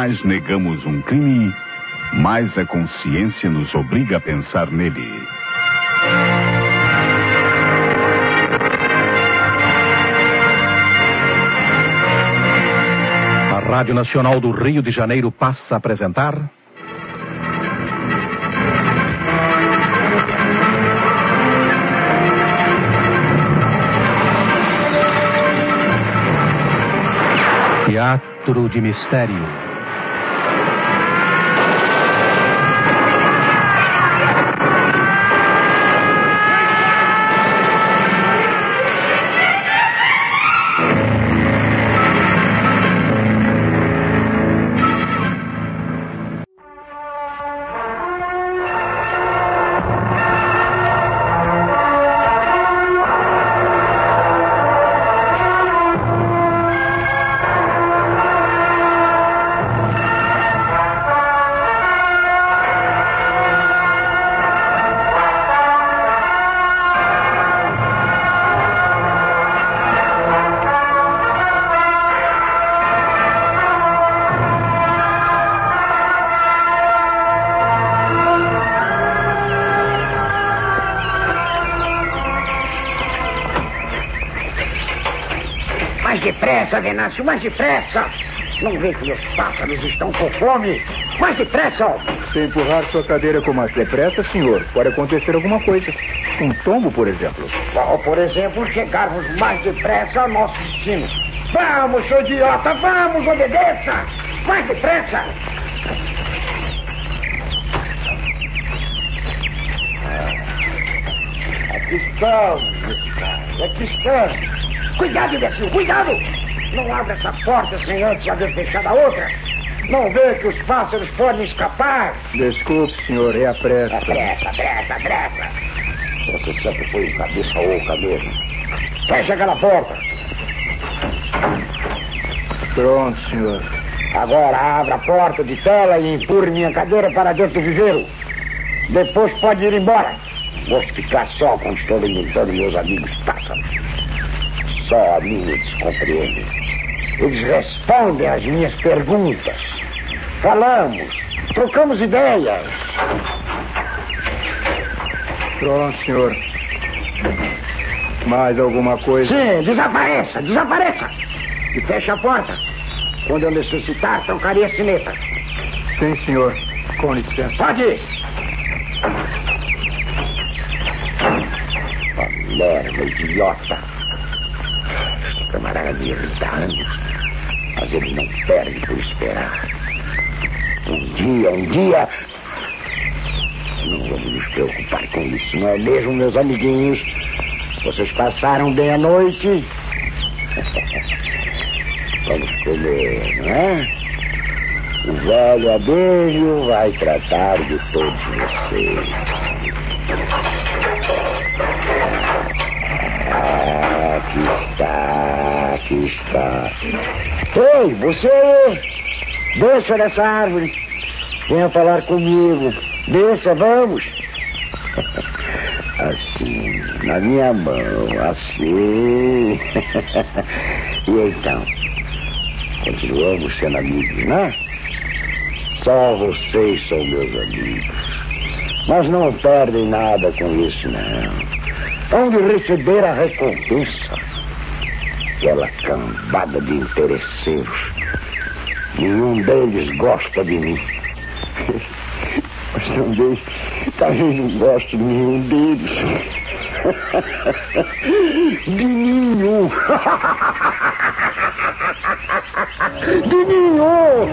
mais negamos um crime, mais a consciência nos obriga a pensar nele. A Rádio Nacional do Rio de Janeiro passa a apresentar. Teatro de Mistério. Mais depressa, Venâncio, mais depressa! Não vê que os pássaros estão com fome? Mais depressa! Se empurrar sua cadeira com mais depressa, senhor, pode acontecer alguma coisa. Um tombo, por exemplo. Ou, por exemplo, chegarmos mais depressa ao nosso destino. Vamos, seu idiota, vamos, obedeça! Mais depressa! Aqui estamos, aqui estamos. Cuidado, imbecil, cuidado! Não abra essa porta sem antes haver fechado a outra. Não vê que os pássaros podem escapar? Desculpe, senhor, é a pressa. Pressa, pressa, pressa. Você sempre foi cabeça oca mesmo. Fecha aquela porta. Pronto, senhor. Agora abra a porta de tela e empurre minha cadeira para dentro do viveiro. Depois pode ir embora. Vou ficar só quando estou alimentando meus amigos pássaros. Só a mim eles compreendem. Eles respondem às minhas perguntas. Falamos, trocamos ideias. Pronto, senhor. Mais alguma coisa? Sim, desapareça, desapareça. E feche a porta. Quando eu necessitar, trocarei a sineta. Sim, senhor. Com licença. Pode ir. Palerma, idiota. Camarada há anos, mas ele não perde por esperar. Um dia, um dia. Não vamos nos preocupar com isso, não é mesmo, meus amiguinhos? Vocês passaram bem a noite? Vamos comer, não é? O velho Abelho vai tratar de todos vocês. Está. Ei, você! Desça dessa árvore. Venha falar comigo. Desça, vamos. Assim, na minha mão, assim. e então? Continuamos sendo amigos, né? Só vocês são meus amigos. Mas não perdem nada com isso, não. Hão de receber a recompensa. Aquela cambada de interesseiros. Nenhum deles gosta de mim. Mas também, talvez não goste de nenhum deles. De nenhum. De nenhum.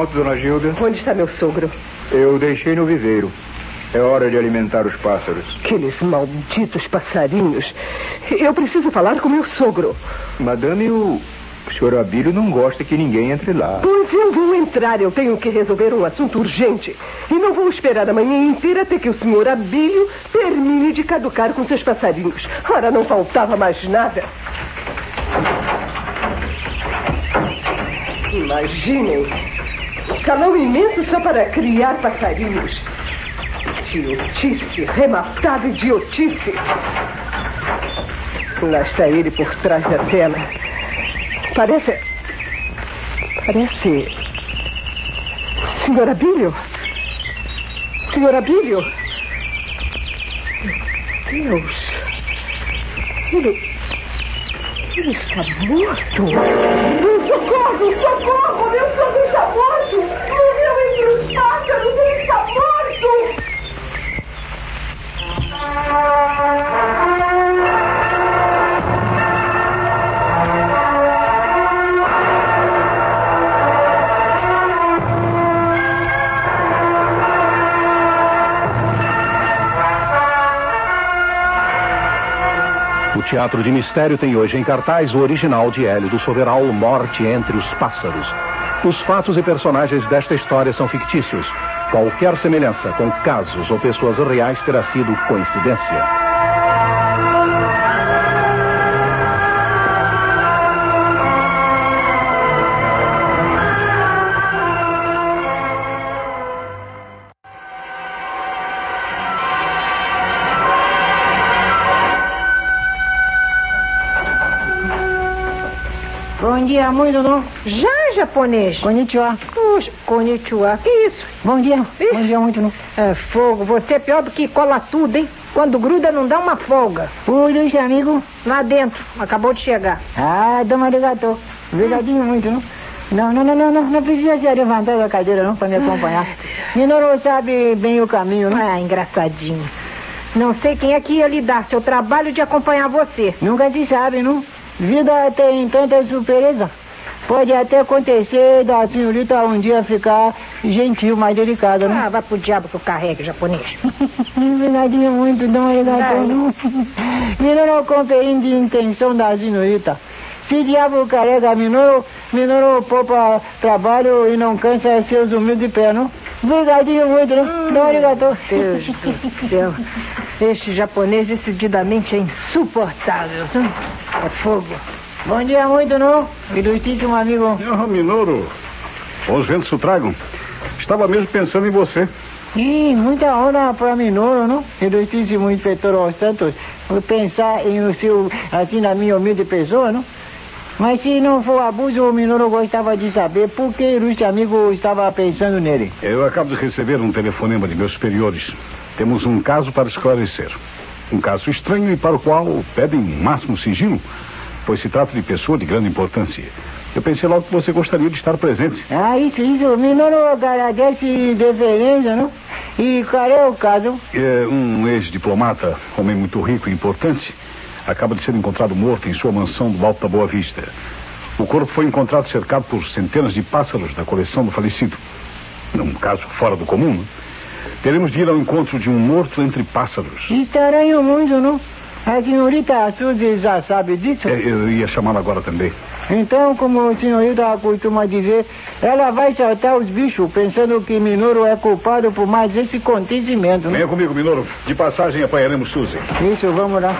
Pronto, dona Gilda. onde está meu sogro? Eu deixei no viveiro. É hora de alimentar os pássaros. Aqueles malditos passarinhos. Eu preciso falar com meu sogro. Madame, o senhor Abílio não gosta que ninguém entre lá. Pois eu vou entrar, eu tenho que resolver um assunto urgente. E não vou esperar a manhã inteira até que o senhor Abílio termine de caducar com seus passarinhos. Ora, não faltava mais nada. Imaginem. Salão imenso só para criar passarinhos. Idiotice, rematada idiotice. Lá está ele por trás da tela. Parece. Parece. Senhora Bílio? Senhora Bílio? Deus. Ele. Ele está morto. Socorro, socorro! O Teatro de Mistério tem hoje em cartaz o original de Hélio do Soveral, Morte entre os Pássaros. Os fatos e personagens desta história são fictícios. Qualquer semelhança com casos ou pessoas reais terá sido coincidência. Muito não? Já, japonês? Konnichiwa. Puxa, konnichiwa. Que isso? Bom dia. Bom dia, muito não? É fogo, você é pior do que cola tudo, hein? Quando gruda não dá uma folga. Luiz, amigo. Lá dentro, acabou de chegar. Ah, dama arigato. Obrigadinho muito, não? Não, não, não, não, não, não precisa se levantar da cadeira, não, para me acompanhar. Minoru sabe bem o caminho, não? Ah, engraçadinho. Não sei quem é que ia lhe dar seu trabalho de acompanhar você. Nunca se sabe, não? Vida tem tanta surpresa. Pode até acontecer da senhorita um dia ficar gentil, mais delicada, não? Ah, vai pro diabo que eu carregue, japonês. Obrigadinho muito, dama arigato, Vai. não? Minoru compreende a intenção da senhorita. Se diabo carrega Minoru, Minoru poupa trabalho e não cansa seus humildes pés, não? Obrigadinho muito, não? Dama arigato. Deus do céu. Este japonês decididamente é insuportável. hum? É fogo. Bom dia muito, não? Ilustríssimo amigo. Oh, Minoru, os ventos o tragam. Estava mesmo pensando em você. Ih, muita honra para Minoru, não? Ilustríssimo inspetor Os Santos, por pensar em o seu, assim, na minha humilde pessoa, não? Mas se não for abuso, o Minoru gostava de saber por que o ilustre amigo estava pensando nele. Eu acabo de receber um telefonema de meus superiores. Temos um caso para esclarecer. Um caso estranho e para o qual pedem máximo sigilo, pois se trata de pessoa de grande importância. Eu pensei logo que você gostaria de estar presente. Ah, isso, isso. Minoru agradece deferência, não? E qual é o caso? É, um ex-diplomata, homem muito rico e importante, acaba de ser encontrado morto em sua mansão do Alto da Boa Vista. O corpo foi encontrado cercado por centenas de pássaros da coleção do falecido. Num caso fora do comum, né? teremos de ir ao encontro de um morto entre pássaros. Estranho muito, não? A senhorita Suzy já sabe disso? É, eu ia chamá-la agora também. Então, como a senhorita costuma dizer, ela vai saltar os bichos, pensando que Minoru é culpado por mais esse acontecimento. Né? Venha comigo, Minoru. De passagem apanharemos Suzy. Isso, vamos lá.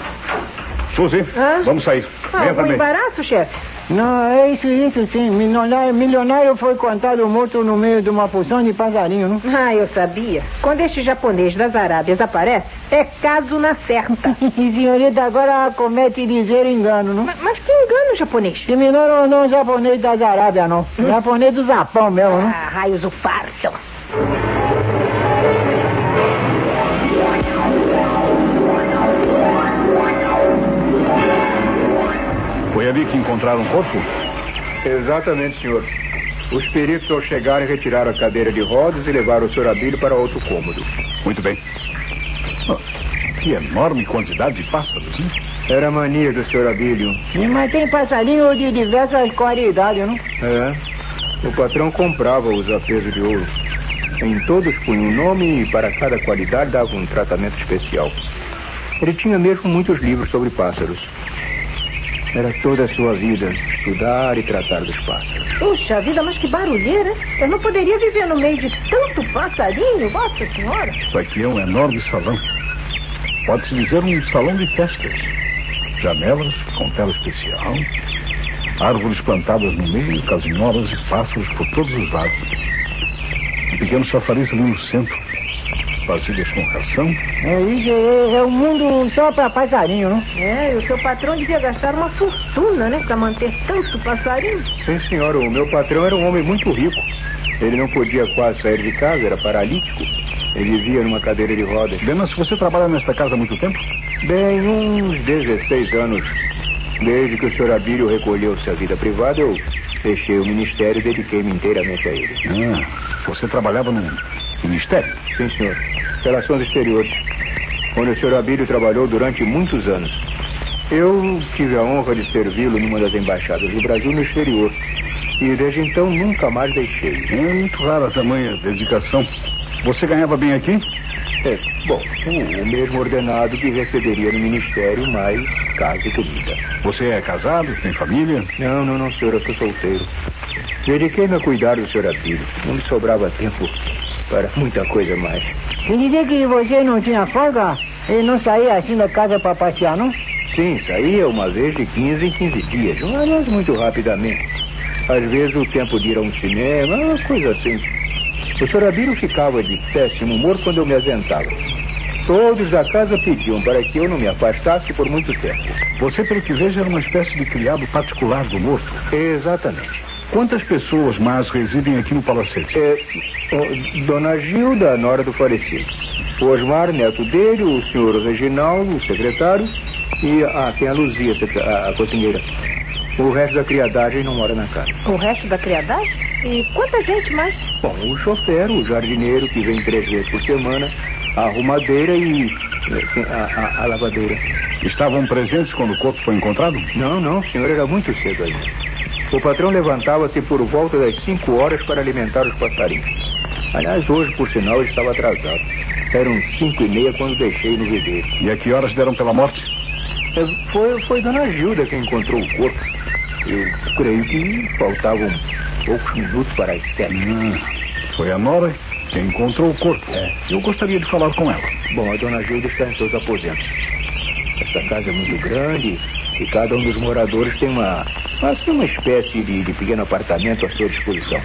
Suzy, Hã? vamos sair. Ah, Venha um também. embaraço, chefe? Não, é isso, isso sim. Milionário, milionário foi contado morto no meio de uma porção de passarinho, não? Ah, eu sabia. Quando este japonês das Arábias aparece, é caso na certa. E senhorita agora comete ligeiro engano, não? mas, mas que engano, japonês? E Minoru não é japonês das Arábias, não. Japonês do Japão mesmo, não? Ah, raios o partam. Ali que encontraram o corpo? Exatamente, senhor. Os peritos, ao chegarem, retiraram a cadeira de rodas e levaram o senhor Abílio para outro cômodo. Muito bem. Ah, que enorme quantidade de pássaros, hein? Era a mania do senhor Abílio. E, Mas tem passarinho de diversas qualidades, não? É. O patrão comprava-os a peso de ouro. Em todos punha um nome e para cada qualidade dava um tratamento especial. Ele tinha mesmo muitos livros sobre pássaros. Era toda a sua vida estudar e tratar dos pássaros. Puxa vida, mas que barulheira. Eu não poderia viver no meio de tanto passarinho, Nossa Senhora. Isso aqui é um enorme salão. Pode-se dizer um salão de festas. Janelas com tela especial, árvores plantadas no meio, casinholas e pássaros por todos os lados. Um pequeno chafariz ali no centro. Vasilhas com ração? É isso, é, é um mundo só para passarinho, não? É, e o seu patrão devia gastar uma fortuna, né? Para manter tanto passarinho. Sim, senhora. O meu patrão era um homem muito rico. Ele não podia quase sair de casa, era paralítico. Ele vivia numa cadeira de rodas. Venâncio, você trabalha nesta casa há muito tempo? Bem, uns 16 anos. Desde que o senhor Abílio recolheu-se à vida privada, eu fechei o ministério e dediquei-me inteiramente a ele. Ah, você trabalhava no ministério? Sim, senhor. Relações Exteriores, onde o senhor Abílio trabalhou durante muitos anos. Eu tive a honra de servi-lo numa das embaixadas do Brasil no exterior. E desde então nunca mais deixei. É muito rara a tamanha dedicação. Você ganhava bem aqui? É, bom, o, o mesmo ordenado que receberia no ministério, mais casa e comida. Você é casado? Tem família? Não, não, não, senhor, eu sou solteiro. Dediquei-me a cuidar do senhor Abílio. Não me sobrava tempo para muita coisa mais. E dizer que você não tinha folga e não saía assim da casa para passear, não? Sim, saía uma vez de 15 em 15 dias, mas muito rapidamente. Às vezes o tempo de ir a um cinema, uma coisa assim. O senhor Abílio ficava de péssimo humor quando eu me ausentava. Todos da casa pediam para que eu não me afastasse por muito tempo. Você, pelo que vejo, era uma espécie de criado particular do morto. Exatamente. Quantas pessoas mais residem aqui no palacete? É, o- Dona Gilda, a nora do falecido. O Osmar, neto dele, o senhor Reginaldo, o secretário, e a, tem a Luzia, a, a cozinheira. O resto da criadagem não mora na casa. O resto da criadagem? E quanta gente mais? Bom, o chofer, o jardineiro, que vem três vezes por semana, a arrumadeira e eh, a, a- a lavadeira. Estavam presentes quando o corpo foi encontrado? Não, não, senhor, era muito cedo ainda. O patrão levantava-se por volta das cinco horas para alimentar os passarinhos. Aliás, hoje, por sinal, ele estava atrasado. Eram cinco e meia quando deixei no viveiro. E a que horas deram pela morte? É, Foi, foi Dona Gilda quem encontrou o corpo. Eu creio que faltavam poucos minutos para as sete. Ah, foi a Nora quem encontrou o corpo. É. Eu gostaria de falar com ela. Bom, a Dona Gilda está em seus aposentos. Esta casa é muito grande e cada um dos moradores tem uma, assim, uma espécie de, de pequeno apartamento à sua disposição.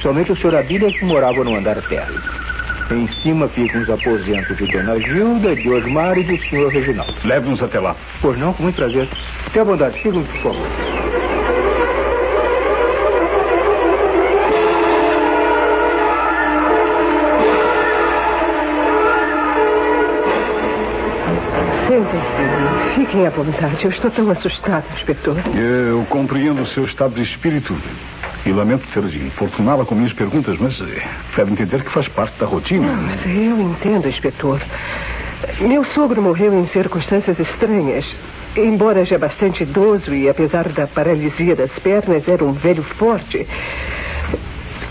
Somente o senhor Abílio é que morava no andar térreo. Em cima ficam os aposentos de Dona Gilda, de Osmar e do senhor Reginaldo. Leve-nos até lá. Pois não, com muito prazer. Tenha bondade, sigam por favor. Sentem-se. Fiquem à vontade. Eu estou tão assustada, inspetor. Eu compreendo o seu estado de espírito e lamento ter de importuná-la com minhas perguntas, mas eh, deve entender que faz parte da rotina. Mas eu entendo, inspetor. Meu sogro morreu em circunstâncias estranhas. Embora já bastante idoso e apesar da paralisia das pernas, era um velho forte.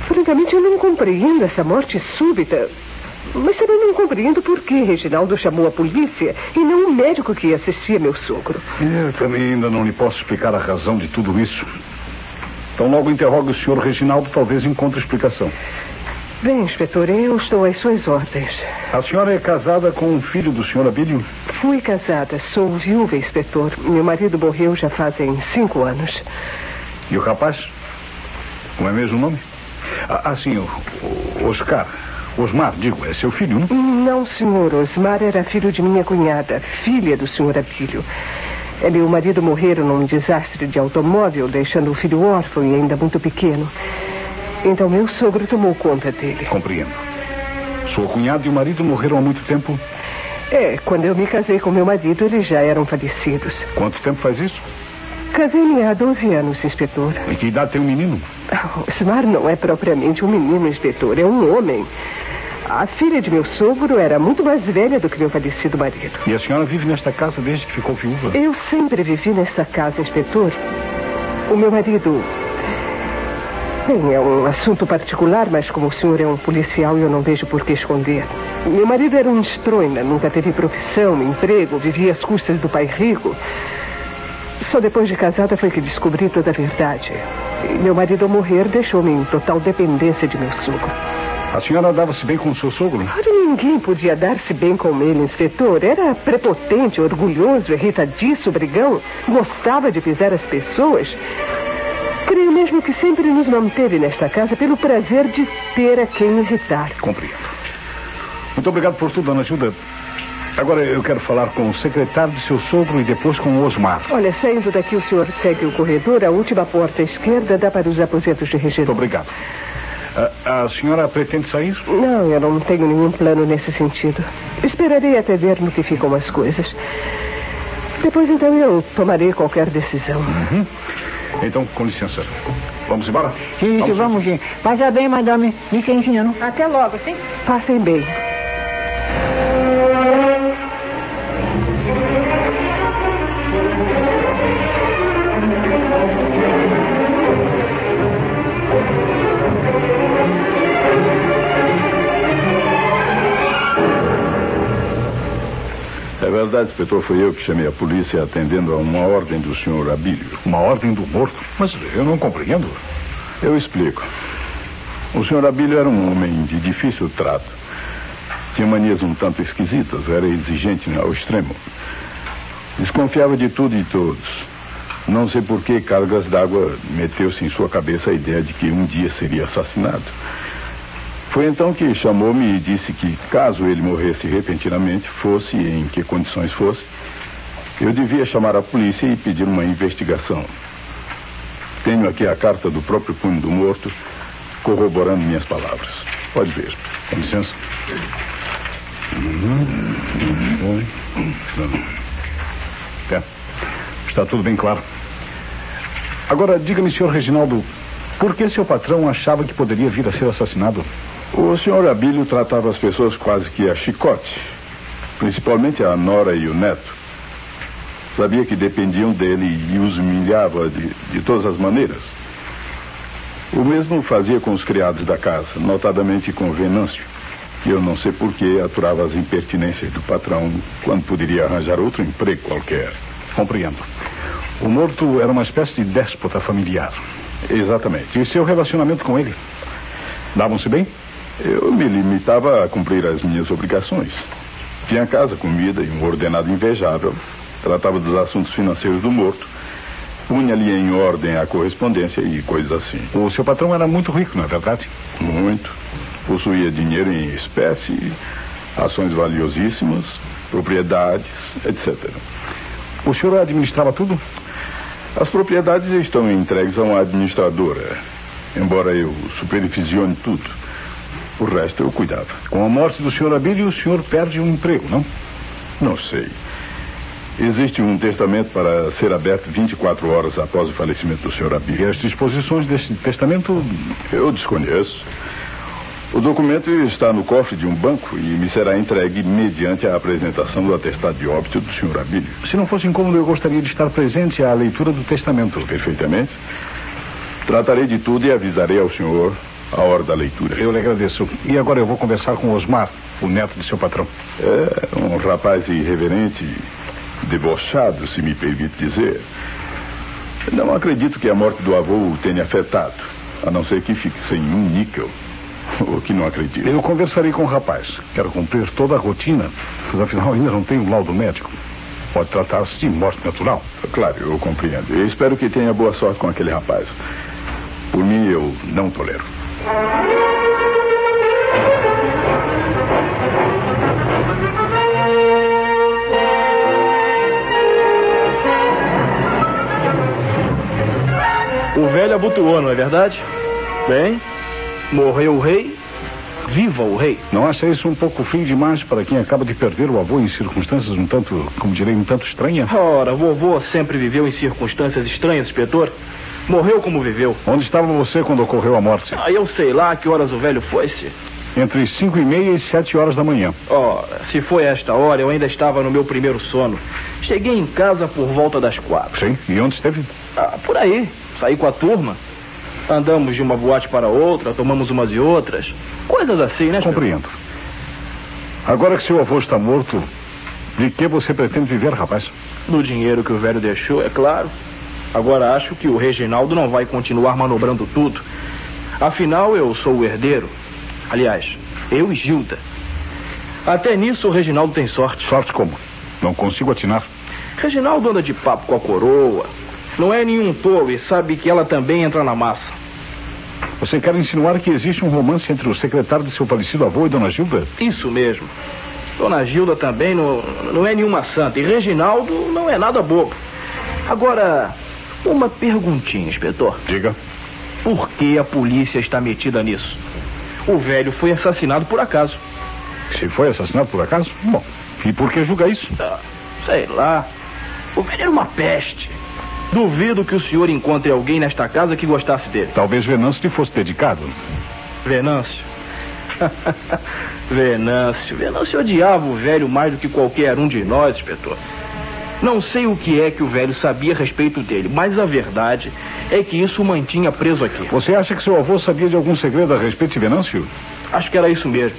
Francamente, eu não compreendo essa morte súbita. Mas também não compreendo por que Reginaldo chamou a polícia e não o médico que assistia meu sogro. Eu também ainda não lhe posso explicar a razão de tudo isso. Então logo interrogue o senhor Reginaldo, talvez encontre explicação. Bem, inspetor, eu estou às suas ordens. A senhora é casada com um filho do senhor Abílio? Fui casada, sou viúva, inspetor. Meu marido morreu já fazem cinco anos. E o rapaz? Como é mesmo o nome? Ah, ah, sim, o, o Oscar. Osmar, digo, é seu filho, não? Não, senhor. Osmar era filho de minha cunhada, filha do senhor Abílio. Ela e o marido morreram num desastre de automóvel, deixando o filho órfão e ainda muito pequeno. Então meu sogro tomou conta dele. Compreendo. Sua cunhada e o marido morreram há muito tempo. É, quando eu me casei com meu marido, eles já eram falecidos. Quanto tempo faz isso? Casei-me há 12 anos, inspetor. Em que idade tem o menino? Osmar não é propriamente um menino, inspetor, é um homem. A filha de meu sogro era muito mais velha do que meu falecido marido. E a senhora vive nesta casa desde que ficou viúva? Eu sempre vivi nessa casa, inspetor. O meu marido. Bem, é um assunto particular, mas como o senhor é um policial, eu não vejo por que esconder. Meu marido era um estroina, nunca teve profissão, emprego, vivia às custas do pai rico. Só depois de casada foi que descobri toda a verdade. E meu marido, ao morrer, deixou-me em total dependência de meu sogro. A senhora dava-se bem com o seu sogro? Ora, ninguém podia dar-se bem com ele, inspetor. Era prepotente, orgulhoso, irritadiço, brigão. Gostava de pisar as pessoas. Creio mesmo que sempre nos manteve nesta casa pelo prazer de ter a quem irritar. Compreendo. Muito obrigado por tudo, dona Gilda. Agora eu quero falar com o secretário de seu sogro e depois com o Osmar. Olha, saindo daqui, o senhor segue o corredor. A última porta à esquerda dá para os aposentos de Reginaldo. Muito obrigado. A, a senhora pretende sair? Não, eu não tenho nenhum plano nesse sentido. Esperarei até ver no que ficam as coisas. Depois, então, eu tomarei qualquer decisão. Uhum. Então, com licença. Vamos embora? Sim, vamos, vamos sim. Passa bem, madame. Licencinha, não? Até logo, sim? Passem bem. Verdade, inspetor, foi eu que chamei a polícia atendendo a uma ordem do senhor Abílio. Uma ordem do morto? Mas eu não compreendo. Eu explico. O senhor Abílio era um homem de difícil trato. Tinha manias um tanto esquisitas, era exigente ao extremo. Desconfiava de tudo e todos. Não sei por que Cargas d'Água meteu-se em sua cabeça a ideia de que um dia seria assassinado. Foi então que chamou-me e disse que, caso ele morresse repentinamente, fosse em que condições fosse, eu devia chamar a polícia e pedir uma investigação. Tenho aqui a carta do próprio punho do morto, corroborando minhas palavras. Pode ver. Com licença. É. Está tudo bem claro. Agora, diga-me, senhor Reginaldo, por que seu patrão achava que poderia vir a ser assassinado? O senhor Abílio tratava as pessoas quase que a chicote, principalmente a nora e o neto. Sabia que dependiam dele e os humilhava de, de todas as maneiras. O mesmo fazia com os criados da casa, notadamente com Venâncio, que eu não sei por que aturava as impertinências do patrão quando poderia arranjar outro emprego qualquer. Compreendo. O morto era uma espécie de déspota familiar. Exatamente. E seu relacionamento com ele? Davam-se bem? Eu me limitava a cumprir as minhas obrigações. Tinha casa, comida e um ordenado invejável. Tratava dos assuntos financeiros do morto. Punha-lhe em ordem a correspondência e coisas assim. O seu patrão era muito rico, não é verdade? Muito. Possuía dinheiro em espécie, ações valiosíssimas, propriedades, etc. O senhor administrava tudo? As propriedades estão entregues a uma administradora, embora eu supervisione tudo. O resto eu cuidava. Com a morte do senhor Abílio, o senhor perde um emprego, não? Não sei. Existe um testamento para ser aberto 24 horas após o falecimento do senhor Abílio. E as disposições desse testamento? Eu desconheço. O documento está no cofre de um banco e me será entregue mediante a apresentação do atestado de óbito do senhor Abílio. Se não fosse incômodo, eu gostaria de estar presente à leitura do testamento. Perfeitamente. Tratarei de tudo e avisarei ao senhor a hora da leitura. Eu lhe agradeço. E agora eu vou conversar com Osmar, o neto de seu patrão. É um rapaz irreverente, debochado, se me permite dizer. Não acredito que a morte do avô o tenha afetado, a não ser que fique sem um níquel. O que não acredito. Eu conversarei com o rapaz. Quero cumprir toda a rotina, mas afinal ainda não tenho um laudo médico. Pode tratar-se de morte natural. Claro, eu compreendo. Eu espero que tenha boa sorte com aquele rapaz. Por mim, eu não tolero. O velho abotoou, não é verdade? Bem, morreu o rei, viva o rei. Não acha isso um pouco frio demais para quem acaba de perder o avô em circunstâncias um tanto, como direi, um tanto estranhas? Ora, vovô sempre viveu em circunstâncias estranhas, inspetor. Morreu como viveu. Onde estava você quando ocorreu a morte? Ah, eu sei lá que horas o velho foi-se. Entre cinco e meia e sete horas da manhã. Ora, se foi esta hora, eu ainda estava no meu primeiro sono. Cheguei em casa por volta das quatro. Sim, e onde esteve? Ah, por aí. Saí com a turma. Andamos de uma boate para outra, tomamos umas e outras. Coisas assim, né? Compreendo. Agora que seu avô está morto, de que você pretende viver, rapaz? Do dinheiro que o velho deixou, é claro. Agora acho que o Reginaldo não vai continuar manobrando tudo. Afinal, eu sou o herdeiro. Aliás, eu e Gilda. Até nisso o Reginaldo tem sorte. Sorte como? Não consigo atinar. Reginaldo anda de papo com a coroa. Não é nenhum tolo e sabe que ela também entra na massa. Você quer insinuar que existe um romance entre o secretário de seu falecido avô e Dona Gilda? Isso mesmo. Dona Gilda também não, não é nenhuma santa. E Reginaldo não é nada bobo. Agora, uma perguntinha, inspetor. Diga. Por que a polícia está metida nisso? O velho foi assassinado por acaso. Se foi assassinado por acaso? Bom, e por que julga isso? Ah, sei lá. O velho era uma peste. Duvido que o senhor encontre alguém nesta casa que gostasse dele. Talvez Venâncio lhe fosse dedicado. Venâncio? Venâncio. Venâncio odiava o velho mais do que qualquer um de nós, inspetor. Não sei o que é que o velho sabia a respeito dele, mas a verdade é que isso o mantinha preso aqui. Você acha que seu avô sabia de algum segredo a respeito de Venâncio? Acho que era isso mesmo.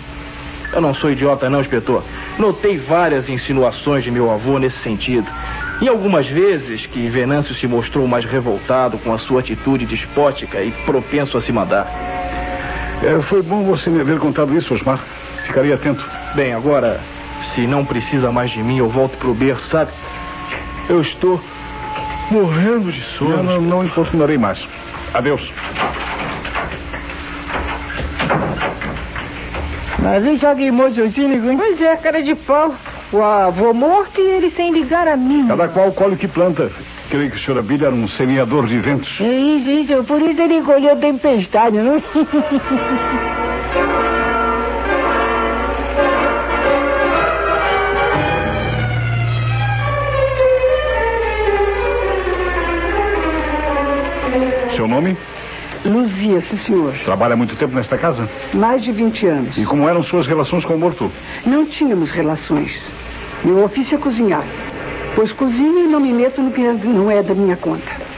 Eu não sou idiota, não, inspetor. Notei várias insinuações de meu avô nesse sentido. E algumas vezes que Venâncio se mostrou mais revoltado com a sua atitude despótica e propenso a se mandar. É, foi bom você me haver contado isso, Osmar. Ficaria atento. Bem, agora, se não precisa mais de mim, eu volto pro berço, sabe? Eu estou morrendo de sono. Eu não, não importunarei mais. Adeus. Mas vem só que moço cínico, hein? Pois é, cara de pau. O avô morto e ele sem ligar a mim. Cada qual colhe o que planta. Creio que o senhor Abílio era um semeador de ventos. É isso, isso. Por isso ele colheu tempestade, não? Seu nome? Luzia, sim, senhor. Trabalha há muito tempo nesta casa? Mais de 20 anos. E como eram suas relações com o morto? Não tínhamos relações. Meu ofício é cozinhar. Pois cozinho e não me meto no que não é da minha conta.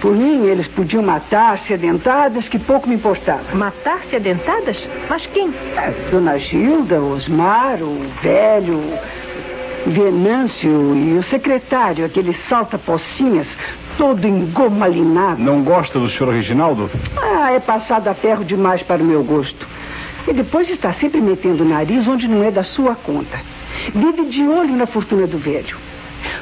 Por mim, eles podiam matar-se a dentadas, que pouco me importava. Matar-se a dentadas? Mas quem? É, Dona Gilda, Osmar, o velho, Venâncio e o secretário, aquele salta-pocinhas, todo engomalinado. Não gosta do senhor Reginaldo? Ah, é passado a ferro demais para o meu gosto. E depois está sempre metendo o nariz onde não é da sua conta. Vive de olho na fortuna do velho.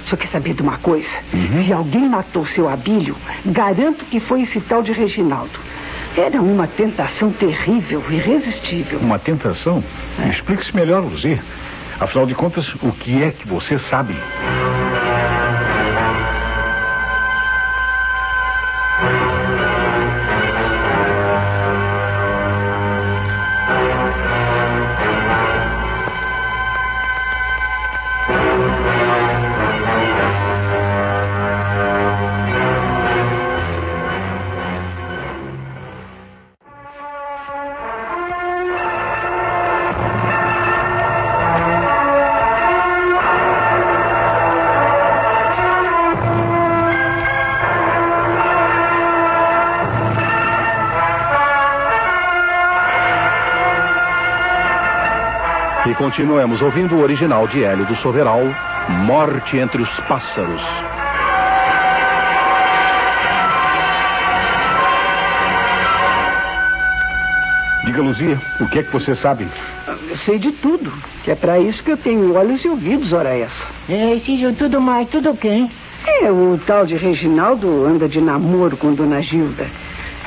Só quer saber de uma coisa? Se alguém matou seu Abílio, garanto que foi esse tal de Reginaldo. Era uma tentação terrível, irresistível. Uma tentação? Explique-se melhor, Luzia. Afinal de contas, o que é que você sabe? Continuemos ouvindo o original de Hélio do Soveral, Morte entre os Pássaros. Diga, Luzia, o que é que você sabe? Eu sei de tudo, que é para isso que eu tenho olhos e ouvidos, ora essa. É, Cício, tudo mais, tudo quem? É, o tal de Reginaldo anda de namoro com Dona Gilda.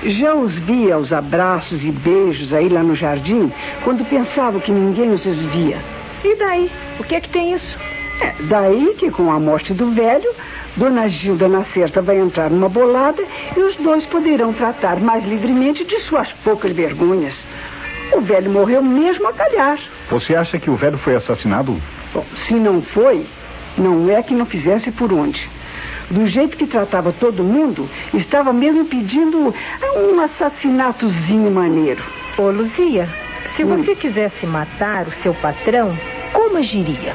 Já os vi aos abraços e beijos aí lá no jardim, quando pensava que ninguém os via. E daí? O que é que tem isso? É, daí que com a morte do velho, Dona Gilda na certa vai entrar numa bolada e os dois poderão tratar mais livremente de suas poucas vergonhas. O velho morreu mesmo a calhar. Você acha que o velho foi assassinado? Bom, se não foi, não é que não fizesse por onde. Do jeito que tratava todo mundo, estava mesmo pedindo um assassinatozinho maneiro. Ô, Luzia, se você quisesse matar o seu patrão, como agiria?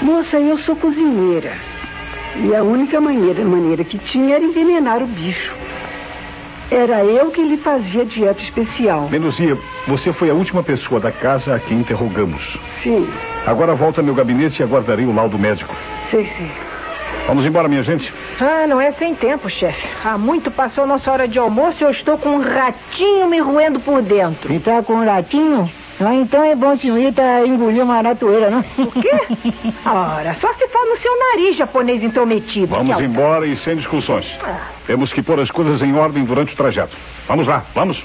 Moça, eu sou cozinheira. E a única maneira, maneira que tinha era envenenar o bicho. Era eu que lhe fazia dieta especial. Luzia, você foi a última pessoa da casa a quem interrogamos. Sim, Agora volta ao meu gabinete e aguardarei o laudo médico. sei, sei. Vamos embora, minha gente. Ah, não é sem tempo, chefe. Há muito passou nossa hora de almoço e eu estou com um ratinho me roendo por dentro. Você tá com um ratinho? Lá então é bom senhorita engolir uma ratoeira, não? O quê? Ora, só se for no seu nariz, japonês intrometido. Vamos Que embora e sem discussões. Temos que pôr as coisas em ordem durante o trajeto. Vamos lá, vamos.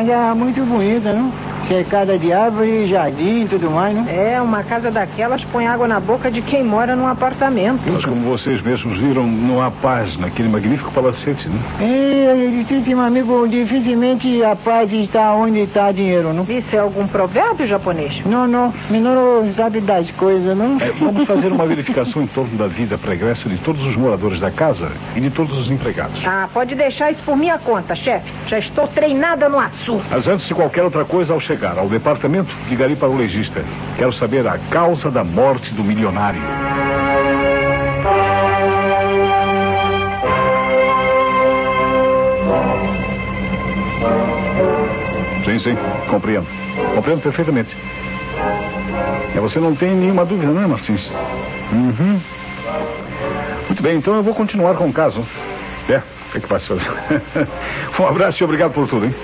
Hum, casa muito bonita, não? Cercada de árvore, jardim e tudo mais, não? É, uma casa daquelas põe água na boca de quem mora num apartamento. Mas como vocês mesmos viram, não há paz naquele magnífico palacete, né? É, justíssimo amigo, dificilmente a paz está onde está dinheiro, não? Isso é algum provérbio japonês? Não, não, menor sabe das coisas, não? É, vamos fazer uma verificação em torno da vida pregressa de todos os moradores da casa e de todos os empregados. Ah, pode deixar isso por minha conta, chefe. Já estou treinada no assunto. Mas antes de qualquer outra coisa, ao chegar ao departamento, ligarei para o legista. Quero saber a causa da morte do milionário. Sim, sim, compreendo. Compreendo perfeitamente. É, você não tem nenhuma dúvida, não é, Martins? Uhum. Muito bem, então eu vou continuar com o caso. É, o que é que vai se fazer? um abraço e obrigado por tudo, hein?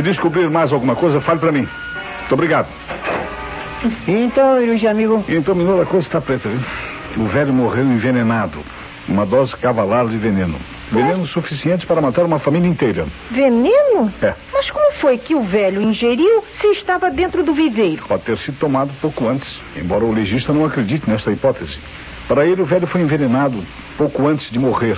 Se descobrir mais alguma coisa, fale para mim. Muito obrigado. Então, ilustre amigo, Então, Minoro, a coisa está preta, viu? O velho morreu envenenado. Uma dose cavalar de veneno. Veneno suficiente para matar uma família inteira. Veneno? É. Mas como foi que o velho ingeriu se estava dentro do viveiro? Pode ter sido tomado pouco antes, embora o legista não acredite nesta hipótese. Para ele, o velho foi envenenado pouco antes de morrer.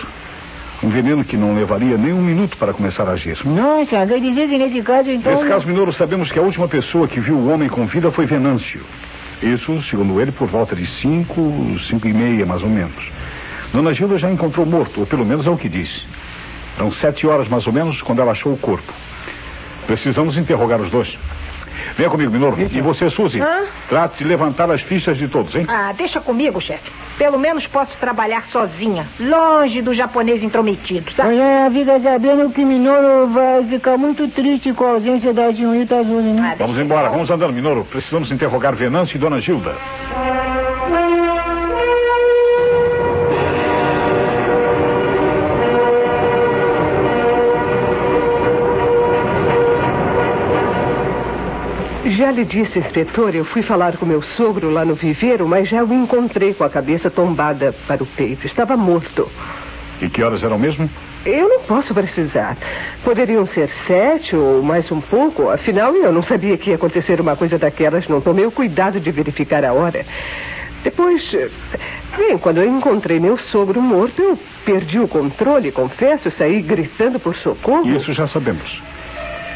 Um veneno que não levaria nem um minuto para começar a agir. nossa, quer dizer que nesse caso, então... Nesse caso, Minoro, sabemos que a última pessoa que viu o homem com vida foi Venâncio. Isso, segundo ele, por volta de cinco, cinco e meia, mais ou menos. Dona Gilda já encontrou morto, ou pelo menos é o que disse. Eram sete horas, mais ou menos, quando ela achou o corpo. Precisamos interrogar os dois. Venha comigo, Minoro. E você, Suzy, Hã? trate de levantar as fichas de todos, hein? Ah, deixa comigo, chefe. Pelo menos posso trabalhar sozinha, longe do japonês intrometido, sabe? Mas é, fica sabendo que Minoro vai ficar muito triste com a ausência da senhorita Azul, né? Ah, Vamos embora, vamos andando, Minoro. Precisamos interrogar Venâncio e Dona Gilda. Já lhe disse, inspetor, eu fui falar com meu sogro lá no viveiro, mas já o encontrei com a cabeça tombada para o peito. Estava morto. E que horas eram mesmo? Eu não posso precisar. Poderiam ser sete ou mais um pouco. Afinal, eu não sabia que ia acontecer uma coisa daquelas. Não tomei o cuidado de verificar a hora. Depois, bem, quando eu encontrei meu sogro morto, eu perdi o controle, confesso, saí gritando por socorro. Isso já sabemos.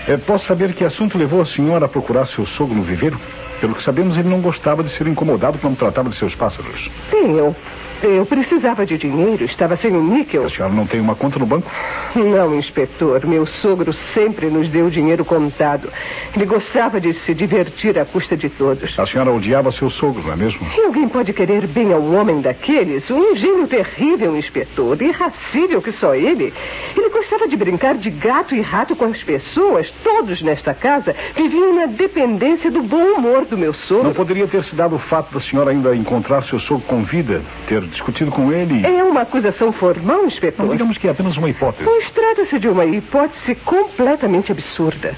É, posso saber que assunto levou a senhora a procurar seu sogro no viveiro? Pelo que sabemos, ele não gostava de ser incomodado quando tratava de seus pássaros. Bem, eu, eu precisava de dinheiro, estava sem um níquel. A senhora não tem uma conta no banco? Não, inspetor. Meu sogro sempre nos deu dinheiro contado. Ele gostava de se divertir à custa de todos. A senhora odiava seu sogro, não é mesmo? E alguém pode querer bem a um homem daqueles? Um gênio terrível, inspetor, irracível que só ele. Ele gostava de brincar de gato e rato com as pessoas. Todos nesta casa viviam na dependência do bom humor meu Não sogro. poderia ter se dado o fato da senhora ainda encontrar seu sogro com vida, ter discutido com ele. É uma acusação formal, Não inspetor? digamos que é apenas uma hipótese. Pois trata-se de uma hipótese completamente absurda.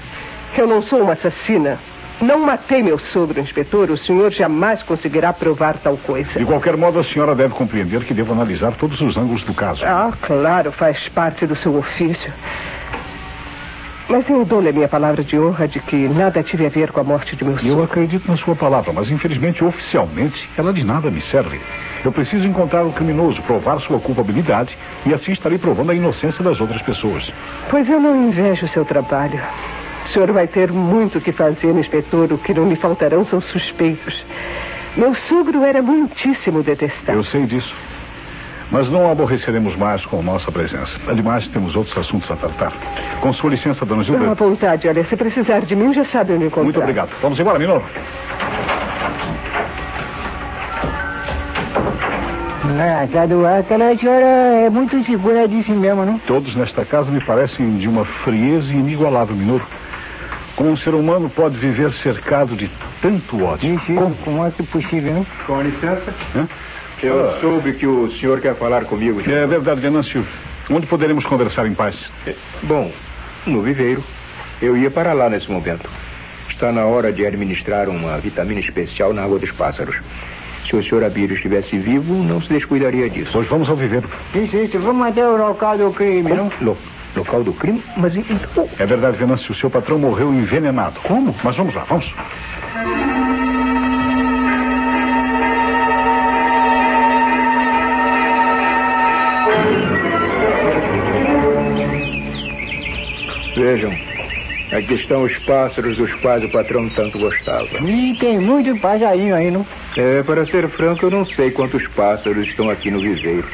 Eu não sou uma assassina. Não matei meu sogro, inspetor. O senhor jamais conseguirá provar tal coisa. De qualquer modo, a senhora deve compreender que devo analisar todos os ângulos do caso. Ah, claro, faz parte do seu ofício. Mas eu dou-lhe a minha palavra de honra de que nada tive a ver com a morte de meu Eu sogro. acredito na sua palavra, mas infelizmente, oficialmente, ela de nada me serve. Eu preciso encontrar o criminoso, provar sua culpabilidade e assim estarei provando a inocência das outras pessoas. Pois eu não invejo o seu trabalho. O senhor vai ter muito o que fazer, inspetor. O que não lhe faltarão são suspeitos. Meu sogro era muitíssimo detestável. Eu sei disso. Mas não o aborreceremos mais com nossa presença. Ademais, temos outros assuntos a tratar. Com sua licença, dona Não, à Gilda. vontade. Olha, se precisar de mim, já sabe onde encontrar. Muito obrigado. Vamos embora, Minoro. Engraçado, aquela senhora é muito segura de si mesma, não? Todos nesta casa me parecem de uma frieza inigualável, Minoro. Como um ser humano pode viver cercado de tanto ódio? Isso, como? como é que é possível, não? Com licença. Hã? Eu ah. soube que o senhor quer falar comigo. É verdade, Venâncio. Onde poderemos conversar em paz? É, bom, no viveiro. Eu ia para lá nesse momento. Está na hora de administrar uma vitamina especial na água dos pássaros. Se o senhor Abílio estivesse vivo, não se descuidaria disso. Pois vamos ao viveiro. Isso, isso. Vamos até o local do crime, não? Lo, local do crime? Mas então... É verdade, Venâncio. O seu patrão morreu envenenado. Como? Mas vamos lá, vamos. Vejam, aqui estão os pássaros dos quais o patrão tanto gostava. E tem muito passarinho aí, não? É, para ser franco, eu não sei quantos pássaros estão aqui no viveiro.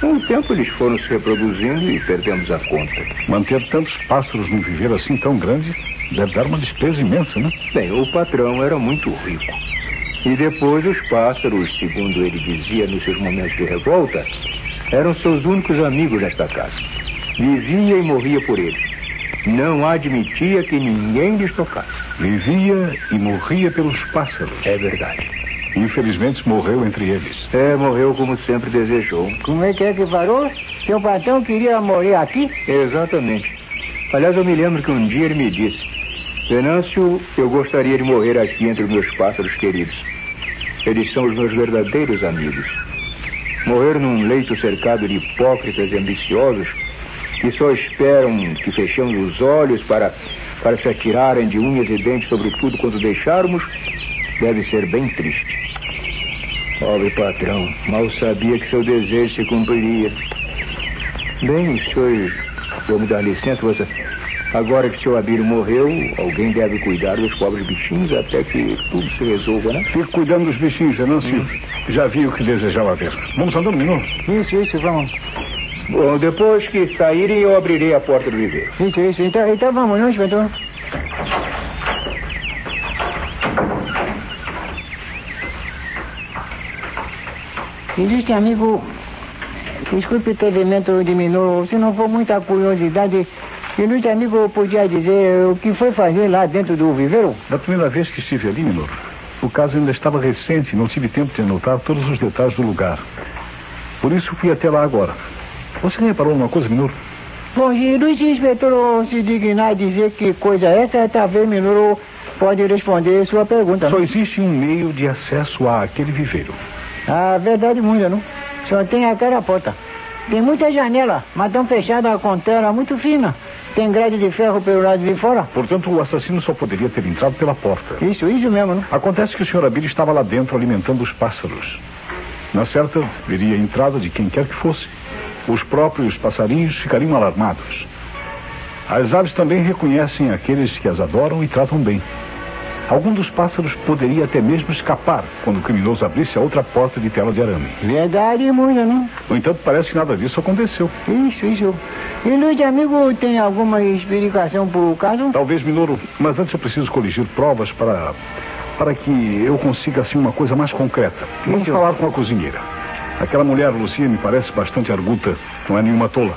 Com o tempo eles foram se reproduzindo e perdemos a conta. Manter tantos pássaros num viveiro assim tão grande deve dar uma despesa imensa, né? Bem, o patrão era muito rico. E depois os pássaros, segundo ele dizia nos seus momentos de revolta, eram seus únicos amigos nesta casa. Vivia e morria por eles não admitia que ninguém lhes tocasse. Vivia e morria pelos pássaros. É verdade. Infelizmente morreu entre eles. É, morreu como sempre desejou. Como é que é que parou? Seu patrão queria morrer aqui? Exatamente. Aliás, eu me lembro que um dia ele me disse: Venâncio, eu gostaria de morrer aqui entre os meus pássaros queridos. Eles são os meus verdadeiros amigos. Morrer num leito cercado de hipócritas e ambiciosos que só esperam que fechemos os olhos para, para se atirarem de unhas e dentes sobre tudo quando deixarmos, deve ser bem triste. Pobre patrão, mal sabia que seu desejo se cumpriria. Bem, senhor, vou me dar licença, você. Agora que seu Abílio morreu, alguém deve cuidar dos pobres bichinhos até que tudo se resolva, né? Fique cuidando dos bichinhos, Venâncio. Hum. Já vi o que desejava ver. Vamos andando, menino? Isso, isso, vamos. Bom, depois que saírem, eu abrirei a porta do viveiro. Isso, isso. Então, então vamos, não, inspetor? Existe, amigo, desculpe o intervimento diminuo, se não for muita curiosidade, Ilustre amigo podia dizer o que foi fazer lá dentro do viveiro? Da primeira vez que estive ali, Minoro, o caso ainda estava recente e não tive tempo de anotar todos os detalhes do lugar. Por isso fui até lá agora. Você reparou numa coisa, Minoro? Bom, se Luiz Inspetor se dignar a dizer que coisa é essa, talvez Minoro pode responder sua pergunta. Só existe um meio de acesso àquele viveiro. A verdade muita, não? Só tem aquela porta. Tem muita janela, mas estão fechadas com tela muito fina. Tem grade de ferro pelo lado de fora. Portanto, o assassino só poderia ter entrado pela porta. Isso, isso mesmo, não? Acontece que o Sr. Abílio estava lá dentro alimentando os pássaros. Na certa, veria a entrada de quem quer que fosse os próprios passarinhos ficariam alarmados. As aves também reconhecem aqueles que as adoram e tratam bem. Algum dos pássaros poderia até mesmo escapar quando o criminoso abrisse a outra porta de tela de arame. Verdade, muito, não? No entanto, parece que nada disso aconteceu. Isso, isso. E Luiz, amigo, tem alguma explicação para o caso? Talvez, Minoro, mas antes eu preciso coligir provas para, para que eu consiga, assim, uma coisa mais concreta. Vamos isso. falar com a cozinheira. Aquela mulher, Lucia, me parece bastante arguta. Não é nenhuma tola.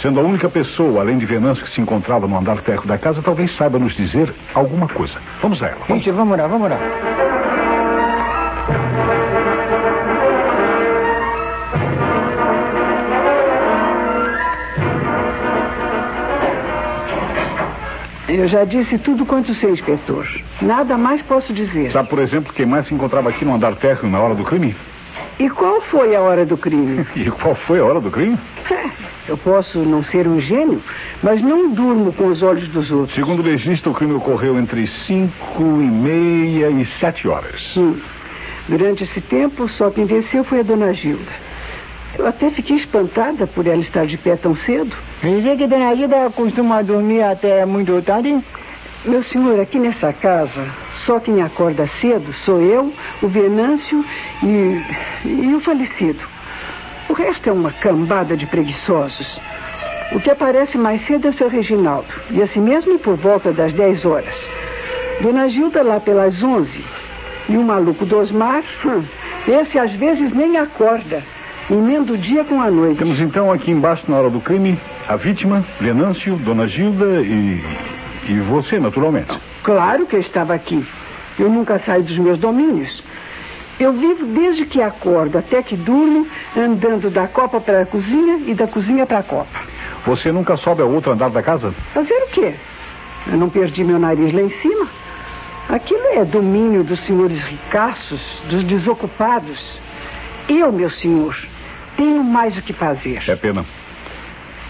Sendo a única pessoa, além de Venâncio, que se encontrava no andar térreo da casa, talvez saiba nos dizer alguma coisa. Vamos a ela. Vamos. Gente, vamos lá, vamos lá. Eu já disse tudo quanto sei, inspetor. Nada mais posso dizer. Sabe, por exemplo, quem mais se encontrava aqui no andar térreo na hora do crime? E qual foi a hora do crime? e qual foi a hora do crime? Eu posso não ser um gênio, mas não durmo com os olhos dos outros. Segundo o legista, o crime ocorreu entre cinco e meia e sete horas. Hum. Durante esse tempo, só quem venceu foi a dona Gilda. Eu até fiquei espantada por ela estar de pé tão cedo. Dizer que dona Gilda costuma dormir até muito tarde? Meu senhor, aqui nessa casa, só quem acorda cedo sou eu, o Venâncio e, e o falecido. O resto é uma cambada de preguiçosos. O que aparece mais cedo é o seu Reginaldo. E assim mesmo por volta das 10 horas. Dona Gilda lá pelas 11. E o maluco do Osmar, hum, esse às vezes nem acorda. Emenda o dia com a noite. Temos então aqui embaixo, na hora do crime, a vítima, Venâncio, Dona Gilda e E você, naturalmente. Claro que eu estava aqui. Eu nunca saio dos meus domínios. Eu vivo desde que acordo até que durmo, andando da copa para a cozinha e da cozinha para a copa. Você nunca sobe ao outro andar da casa? Fazer o quê? Eu não perdi meu nariz lá em cima. Aquilo é domínio dos senhores ricaços, dos desocupados. Eu, meu senhor, tenho mais o que fazer. É pena.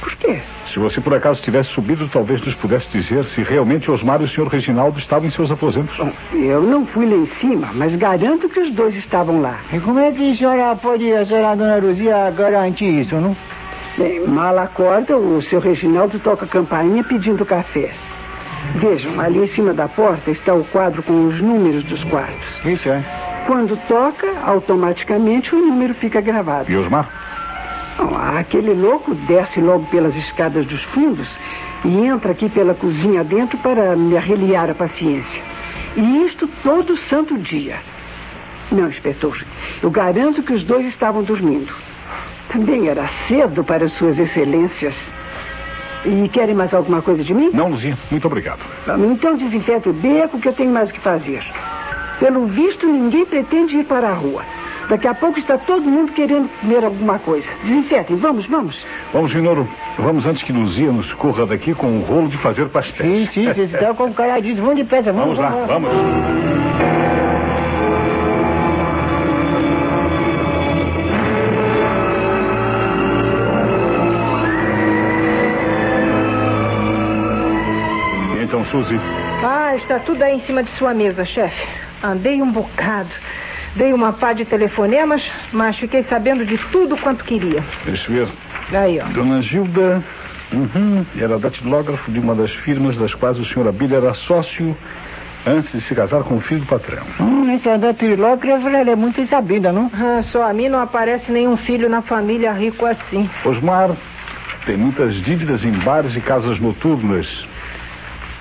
Por quê? Se você por acaso tivesse subido, talvez nos pudesse dizer se realmente Osmar e o senhor Reginaldo estavam em seus aposentos. Bom, eu não fui lá em cima, mas garanto que os dois estavam lá. E como é que a senhora pode, a senhora dona Luzia, garantir isso, não? Bem, mal acorda, o seu Reginaldo toca a campainha pedindo café. Vejam, ali em cima da porta está o quadro com os números dos quartos. Isso é. Quando toca, automaticamente o número fica gravado. E Osmar? Bom, aquele louco desce logo pelas escadas dos fundos e entra aqui pela cozinha dentro para me arreliar a paciência. E isto todo santo dia. Não, inspetor, eu garanto que os dois estavam dormindo. Também era cedo para suas excelências. E querem mais alguma coisa de mim? Não, Luzia, muito obrigado. Então desinfeta o beco que eu tenho mais o que fazer. Pelo visto, ninguém pretende ir para a rua. Daqui a pouco está todo mundo querendo comer alguma coisa. Desinfetem, vamos, vamos. Vamos, Minoro. Vamos antes que Luzia nos corra daqui com um rolo de fazer pastéis. Sim, sim, vocês estão com cara disso. Vamos depressa, vamos. Vamos lá, vamos. Então, Suzy, Ah, está tudo aí em cima de sua mesa, chefe. Andei um bocado. Dei uma pá de telefonemas, mas fiquei sabendo de tudo quanto queria. deixa eu ver. Aí, ó. Dona Gilda uhum, era datilógrafo de uma das firmas das quais o senhor Abílio era sócio antes de se casar com o filho do patrão. Hum, essa da trilógrafa, ela é muito sabida, não? Ah, só a mim não aparece nenhum filho na família rico assim. Osmar tem muitas dívidas em bares e casas noturnas.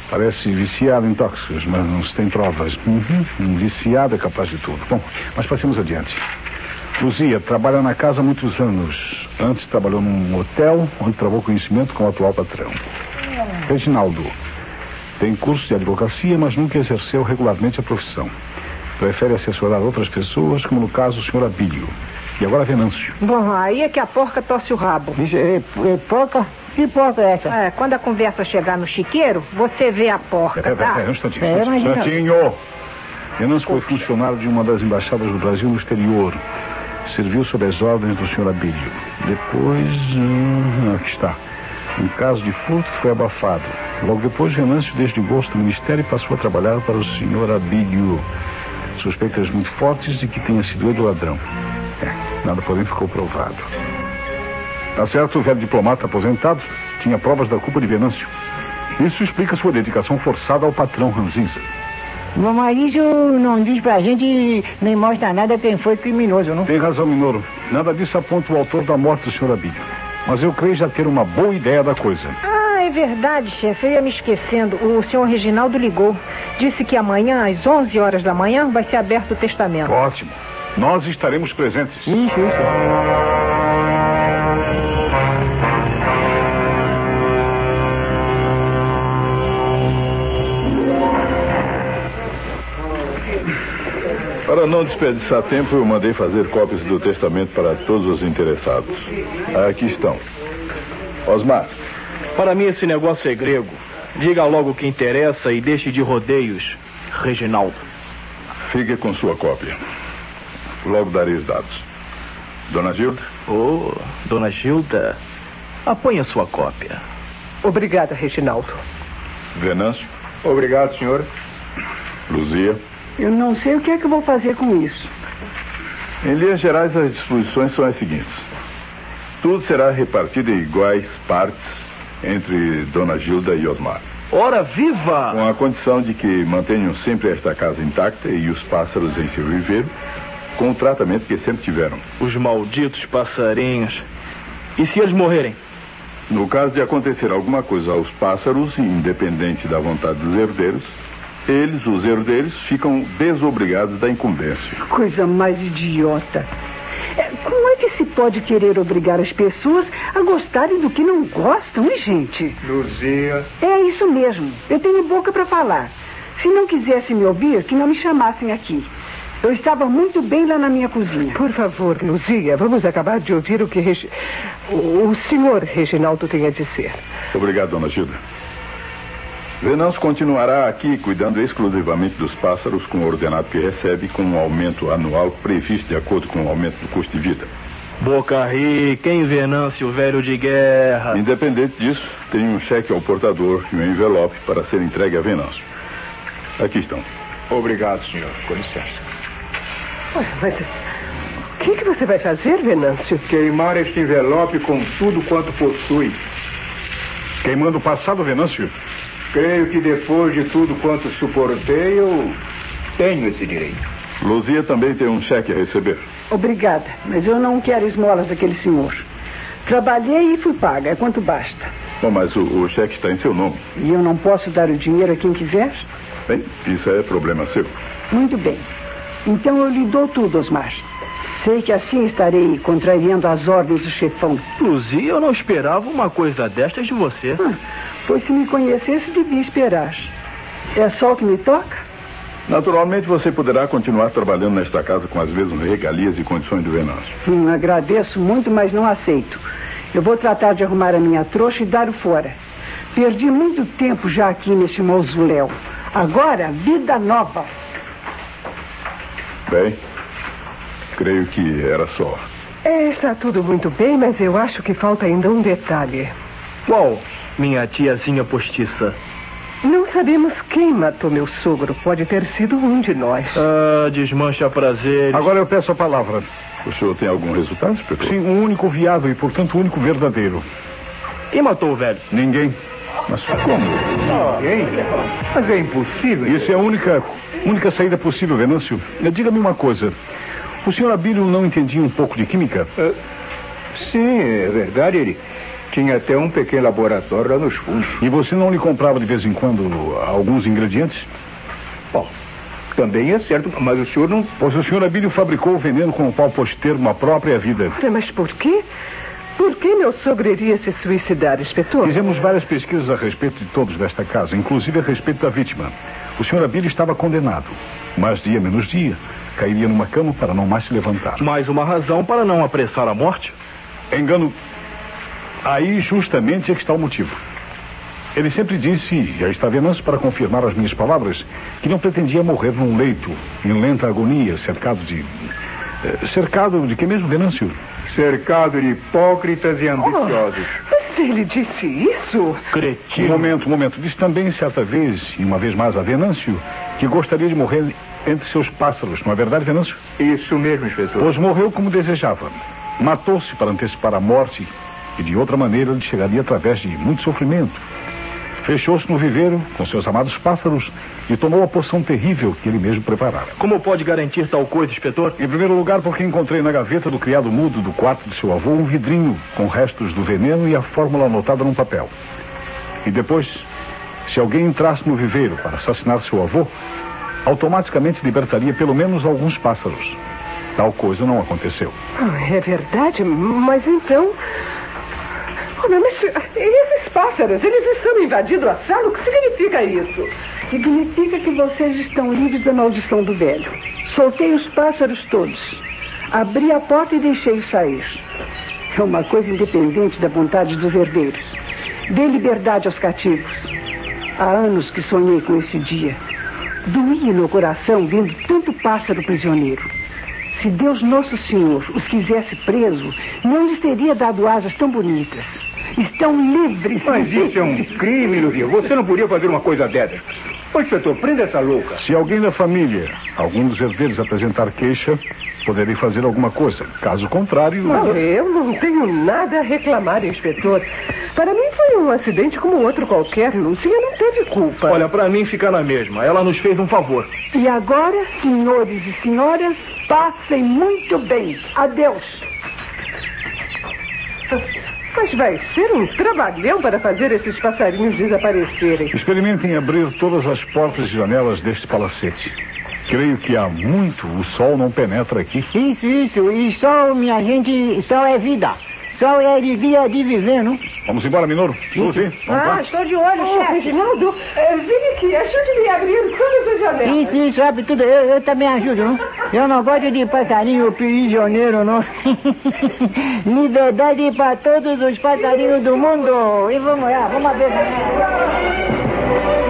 Parece viciado em tóxicos, mas não se tem provas. Uhum, um viciado é capaz de tudo. Bom, mas passemos adiante. Luzia trabalha na casa há muitos anos. Antes trabalhou num hotel, onde travou conhecimento com o atual patrão. Reginaldo tem curso de advocacia, mas nunca exerceu regularmente a profissão. Prefere assessorar outras pessoas, como no caso o senhor Abílio. E agora Venâncio. Bom, aí é que a porca torce o rabo. É, é porca? Que porca é essa? É, quando a conversa chegar no chiqueiro, você vê a porca, Pera, pera, tá? pera, um instantinho. É, um instantinho. Venâncio foi funcionário de uma das embaixadas do Brasil no exterior. Serviu sob as ordens do senhor Abílio. Depois, hum, aqui está. Um caso de furto foi abafado. Logo depois, Venâncio desligou do ministério e passou a trabalhar para o senhor Abílio. Suspeitas muito fortes de que tenha sido ele o ladrão. É, nada, porém, ficou provado. Tá certo, o velho diplomata aposentado tinha provas da culpa de Venâncio. Isso explica sua dedicação forçada ao patrão Ranzinza. Bom, mas isso não diz pra gente, nem mostra nada quem foi criminoso, não? Tem razão, Minoro. Nada disso aponta o autor da morte do senhor Abílio. Mas eu creio já ter uma boa ideia da coisa. Ah, é verdade, chefe. Eu ia me esquecendo. O senhor Reginaldo ligou. Disse que amanhã, às 11 horas da manhã, vai ser aberto o testamento. Ótimo. Nós estaremos presentes. Isso, isso. Para não desperdiçar tempo, eu mandei fazer cópias do testamento para todos os interessados. Aqui estão. Osmar, Para mim esse negócio é grego. Diga logo o que interessa e deixe de rodeios, Reginaldo. fique com sua cópia. Logo darei os dados. Dona Gilda, Ô, dona Gilda, aponha sua cópia. Obrigada, Reginaldo. Venâncio, Obrigado, senhor. Luzia. Eu não sei o que é que eu vou fazer com isso. Em linhas gerais, as disposições são as seguintes. Tudo será repartido em iguais partes entre Dona Gilda e Osmar. Ora viva! Com a condição de que mantenham sempre esta casa intacta e os pássaros em seu viveiro, com o tratamento que sempre tiveram. Os malditos passarinhos. E se eles morrerem? No caso de acontecer alguma coisa aos pássaros, independente da vontade dos herdeiros, eles, os herdeiros, ficam desobrigados da incumbência. Coisa mais idiota. É, como é que se pode querer obrigar as pessoas a gostarem do que não gostam, hein, gente? Luzia. É isso mesmo. Eu tenho boca para falar. Se não quisessem me ouvir, que não me chamassem aqui. Eu estava muito bem lá na minha cozinha. Por favor, Luzia, vamos acabar de ouvir o que Regi... o, o senhor Reginaldo tem a dizer. Obrigado, dona Gilda. Venâncio continuará aqui cuidando exclusivamente dos pássaros com o ordenado que recebe, com um aumento anual previsto de acordo com o aumento do custo de vida. Boca rica, hein, Venâncio, velho de guerra? Independente disso, tem um cheque ao portador e um envelope para ser entregue a Venâncio. Aqui estão. Obrigado, senhor. Com licença. Mas o que, que você vai fazer, Venâncio? Queimar este envelope com tudo quanto possui. Queimando o passado, Venâncio? Creio que depois de tudo quanto suportei, eu tenho esse direito. Luzia também tem um cheque a receber. Obrigada, mas eu não quero esmolas daquele senhor. Trabalhei e fui paga, é quanto basta. Bom, mas o, o cheque está em seu nome. E eu não posso dar o dinheiro a quem quiser? Bem, isso é problema seu. Muito bem. Então eu lhe dou tudo, Osmar. Sei que assim estarei contrariando as ordens do chefão. Luzia, eu não esperava uma coisa destas de você. Ah, pois se me conhecesse, devia esperar. É só o que me toca? Naturalmente, você poderá continuar trabalhando nesta casa com as mesmas regalias e condições do Venâncio. Hum, agradeço muito, mas não aceito. Eu vou tratar de arrumar a minha trouxa e dar o fora. Perdi muito tempo já aqui neste mausoléu. Agora, vida nova. Bem, creio que era só. É, está tudo muito bem, mas eu acho que falta ainda um detalhe. Qual? Minha tiazinha postiça. Não sabemos quem matou meu sogro. Pode ter sido um de nós. Ah, desmancha prazer. Agora eu peço a palavra. O senhor tem algum resultado, inspetor? Sim, um único viável e, portanto, o único verdadeiro. Quem matou o velho? Ninguém. Mas como? Ninguém? Mas é impossível. Isso é a única, única saída possível, Venâncio. Diga-me uma coisa. O senhor Abílio não entendia um pouco de química? Uh, sim, é verdade. Ele tinha até um pequeno laboratório lá nos fundos. E você não lhe comprava de vez em quando alguns ingredientes? Bom, também é certo, mas o senhor não. Pois o senhor Abílio fabricou o veneno com o qual pôs ter uma própria vida. Mas por quê? Por que meu sogro iria se suicidar, inspetor? Fizemos várias pesquisas a respeito de todos desta casa, inclusive a respeito da vítima. O senhor Abílio estava condenado, mas dia menos dia cairia numa cama para não mais se levantar. Mais uma razão para não apressar a morte? Engano. Aí justamente é que está o motivo. Ele sempre disse, e aí está Venâncio para confirmar as minhas palavras, que não pretendia morrer num leito, em lenta agonia, cercado de. eh, cercado de que mesmo, Venâncio? Cercado de hipócritas e ambiciosos. Oh, mas ele disse isso? Um Cretino. momento, um momento. Disse também, certa vez, e uma vez mais a Venâncio, que gostaria de morrer entre seus pássaros, não é verdade, Venâncio? Isso mesmo, inspetor. Pois morreu como desejava. Matou-se para antecipar a morte e de outra maneira ele chegaria através de muito sofrimento. Fechou-se no viveiro com seus amados pássaros e tomou a porção terrível que ele mesmo preparara. Como pode garantir tal coisa, inspetor? Em primeiro lugar, porque encontrei na gaveta do criado mudo do quarto de seu avô um vidrinho com restos do veneno e a fórmula anotada num papel. E depois, se alguém entrasse no viveiro para assassinar seu avô, automaticamente libertaria pelo menos alguns pássaros. Tal coisa não aconteceu. Ah, é verdade, mas então. Mas esses pássaros, eles estão invadindo a sala? O que significa isso? Significa que vocês estão livres da maldição do velho. Soltei os pássaros todos. Abri a porta e deixei-os sair. É uma coisa independente da vontade dos herdeiros. Dê liberdade aos cativos. Há anos que sonhei com esse dia. Doía no coração vendo tanto pássaro prisioneiro. Se Deus Nosso Senhor os quisesse presos, não lhes teria dado asas tão bonitas. Estão livres. Mas isso é um crime, Luzia. Você não podia fazer uma coisa dessas. Ô, inspetor, prenda essa louca. Se alguém da família, algum dos herdeiros apresentar queixa, poderei fazer alguma coisa. Caso contrário. Não, eu não tenho nada a reclamar, inspetor. Para mim foi um acidente como outro qualquer. Lúcia não teve culpa. Olha, para mim fica na mesma. Ela nos fez um favor. E agora, senhores e senhoras, passem muito bem. Adeus. Mas vai ser um trabalhão para fazer esses passarinhos desaparecerem. Experimentem abrir todas as portas e janelas deste palacete. Creio que há muito o sol não penetra aqui. Isso, isso. E sol, minha gente, sol é vida. Sol é alegria de viver, não? Vamos embora, Minoro. Lucy, vamos Ah, lá. estou de olho, Ô, chefe. Reginaldo, eh, vem aqui, ajude-me a abrir todas as janelas. Isso, isso, sabe tudo. Eu, eu também ajudo, não? Eu não gosto de passarinho prisioneiro, não. Liberdade para todos os passarinhos do mundo. E vamos lá, vamos abrir. a janela.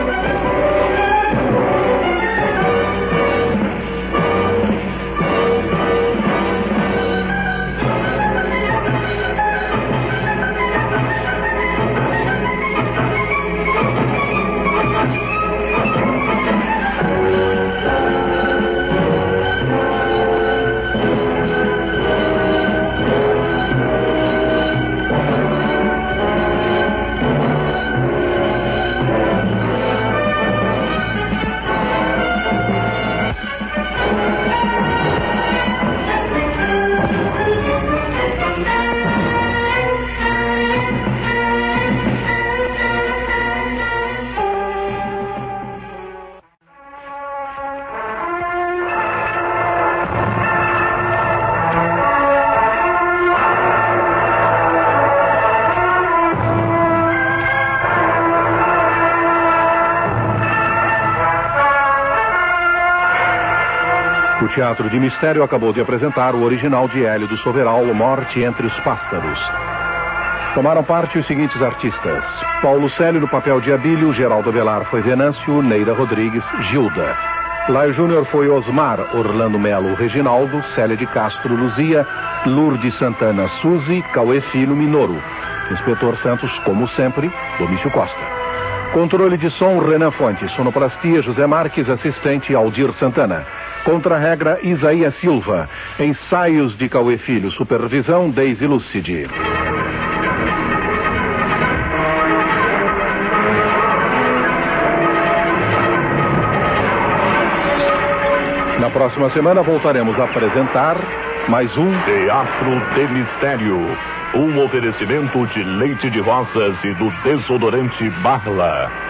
Teatro de Mistério acabou de apresentar o original de Hélio do Soveral, Morte entre os Pássaros. Tomaram parte os seguintes artistas: Paulo Célio no papel de Abílio, Geraldo Velar foi Venâncio, Neida Rodrigues, Gilda. Laio Júnior foi Osmar, Orlando Melo, Reginaldo, Célia de Castro, Luzia, Lourdes Santana, Suzy, Cauê Filho, Minoro. Inspetor Santos, como sempre, Domício Costa. Controle de som, Renan Fontes. Sonoplastia, José Marques. Assistente, Aldir Santana. Contra-regra, Isaías Silva. Ensaios de Cauê Filho. Supervisão, Deise Lucidi. Na próxima semana voltaremos a apresentar mais um Teatro de Mistério. Um oferecimento de leite de rosas e do desodorante Barla.